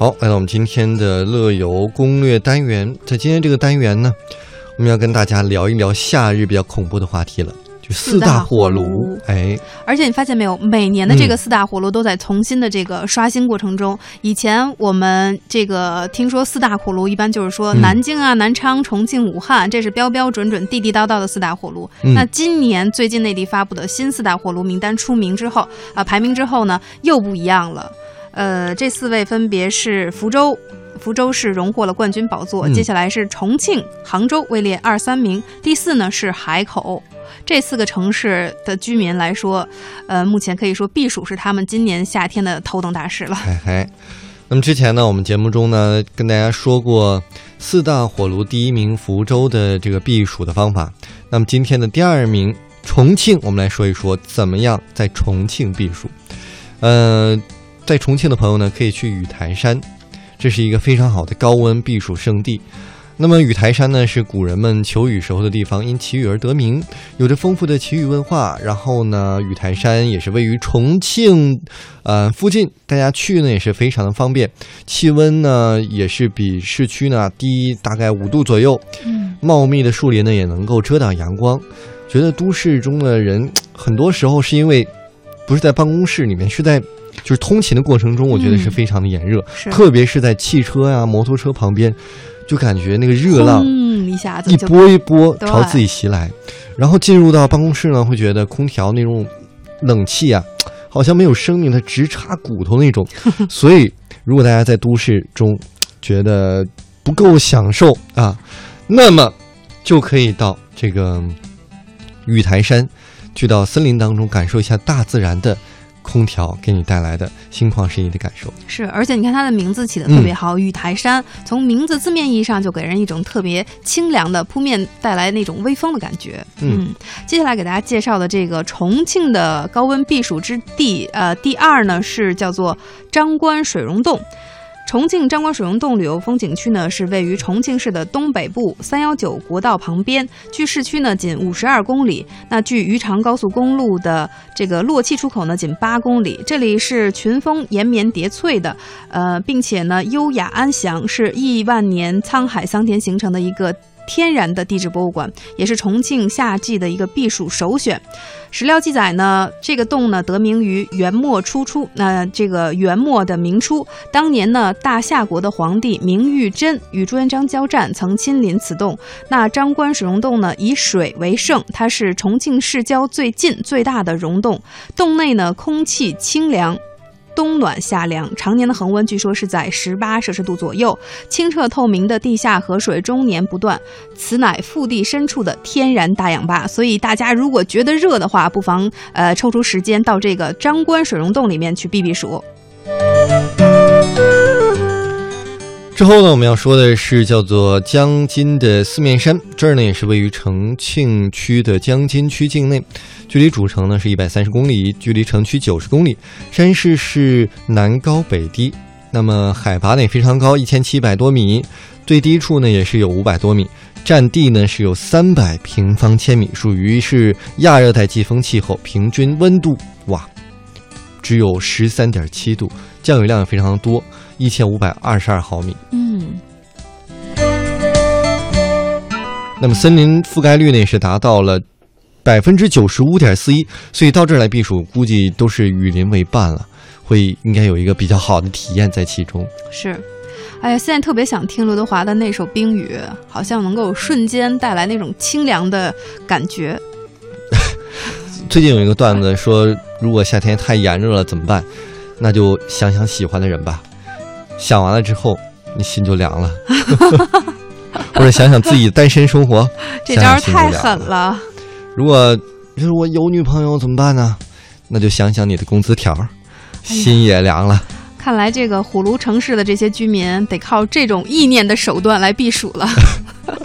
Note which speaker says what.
Speaker 1: 好，来到我们今天的乐游攻略单元，在今天这个单元呢，我们要跟大家聊一聊夏日比较恐怖的话题了，就四大火炉。哎，
Speaker 2: 而且你发现没有，每年的这
Speaker 1: 嗯
Speaker 2: 个四大火炉都在重新的这个刷新过程中。以前我们这个听说四大火炉，一般就是说
Speaker 1: 嗯
Speaker 2: 南京啊、南昌、重庆、武汉，这是标标准准、地地道道的四大火炉。
Speaker 1: 嗯
Speaker 2: 那今年最近内地发布的新四大火炉名单出名之后，啊、排名之后呢，又不一样了。呃，这四位分别是福州。福州市荣获了冠军宝座，
Speaker 1: 嗯
Speaker 2: 接下来是重庆、杭州位列二三名，第四呢是海口。这四个城市的居民来说，呃，目前可以说避暑是他们今年夏天的头等大事了。
Speaker 1: 嘿嘿。那么之前呢，我们节目中呢跟大家说过四大火炉第一名福州的这个避暑的方法。那么今天的第二名重庆，我们来说一说怎么样在重庆避暑。呃，在重庆的朋友呢，可以去雨台山，这是一个非常好的高温避暑胜地。那么雨台山呢，是古人们求雨时候的地方，因祈雨而得名，有着丰富的祈雨文化。然后呢，雨台山也是位于重庆，呃附近，大家去呢也是非常的方便。气温呢也是比市区呢低大概五度左右，
Speaker 2: 嗯，
Speaker 1: 茂密的树林呢也能够遮挡阳光。觉得都市中的人很多时候是因为不是在办公室里面，是在就是通勤的过程中，我觉得是
Speaker 2: 嗯
Speaker 1: 非常的炎热，
Speaker 2: 是
Speaker 1: 特别是在汽车呀、摩托车旁边，就感觉那个热浪
Speaker 2: 轰一下子
Speaker 1: 一波一波朝自己袭来，然后进入到办公室呢，会觉得空调那种冷气啊，好像没有生命，它直插骨头那种。所以，如果大家在都市中觉得不够享受啊，那么就可以到这个玉台山，去到森林当中感受一下大自然的空调给你带来的心旷神怡的感受。
Speaker 2: 是，而且你看它的名字起的特别好，雨台山，从名字字面意义上就给人一种特别清凉的扑面带来那种微风的感觉。
Speaker 1: 嗯
Speaker 2: 接下来给大家介绍的这个重庆的高温避暑之地，呃，第二呢是叫做张关水溶洞。重庆张关水溶洞旅游风景区呢，是位于重庆市的东北部三幺九国道旁边，距市区呢仅五十二公里。那距渝长高速公路的这个洛气出口呢仅八公里。这里是群峰延绵叠翠的，呃，并且呢优雅安详，是亿万年沧海桑田形成的一个。天然的地质博物馆，也是重庆夏季的一个避暑首选。史料记载呢，这个洞呢得名于元末初初，那、这个元末的明初，当年呢大夏国的皇帝明玉珍与朱元璋交战，曾亲临此洞。那张关水溶洞呢以水为盛，它是重庆市郊最近最大的溶洞，洞内呢空气清凉。冬暖夏凉，常年的恒温据说是在十八摄氏度左右，清澈透明的地下河水终年不断，此乃腹地深处的天然大氧吧。所以大家如果觉得热的话，不妨呃抽出时间到这个张关水溶洞里面去避避暑。
Speaker 1: 之后呢，我们要说的是叫做江津的四面山，这儿呢也是位于重庆区的江津区境内，距离主城呢是一百三十公里，距离城区九十公里。山势是南高北低，那么海拔呢也非常高，一千七百多米，最低处呢也是有五百多米，占地呢是有三百平方千米，属于是亚热带季风气候，平均温度哇只有十三点七度，降雨量也非常多，一千五百二十二毫米。
Speaker 2: 嗯，
Speaker 1: 那么森林覆盖率呢也是达到了百分之九十五点四一，所以到这儿来避暑，估计都是与林为伴了，会应该有一个比较好的体验在其中。
Speaker 2: 是。哎呀，现在特别想听刘德华的那首《冰雨》，好像能够瞬间带来那种清凉的感觉。
Speaker 1: 最近有一个段子说，如果夏天太炎热了怎么办？那就想想喜欢的人吧，想完了之后，你心就凉了。或者想想自己单身生活，
Speaker 2: 这招儿太狠了。
Speaker 1: 如果就是我有女朋友怎么办呢？那就想想你的工资条儿，心也凉了。
Speaker 2: 看来这个虎卢城市的这些居民得靠这种意念的手段来避暑了。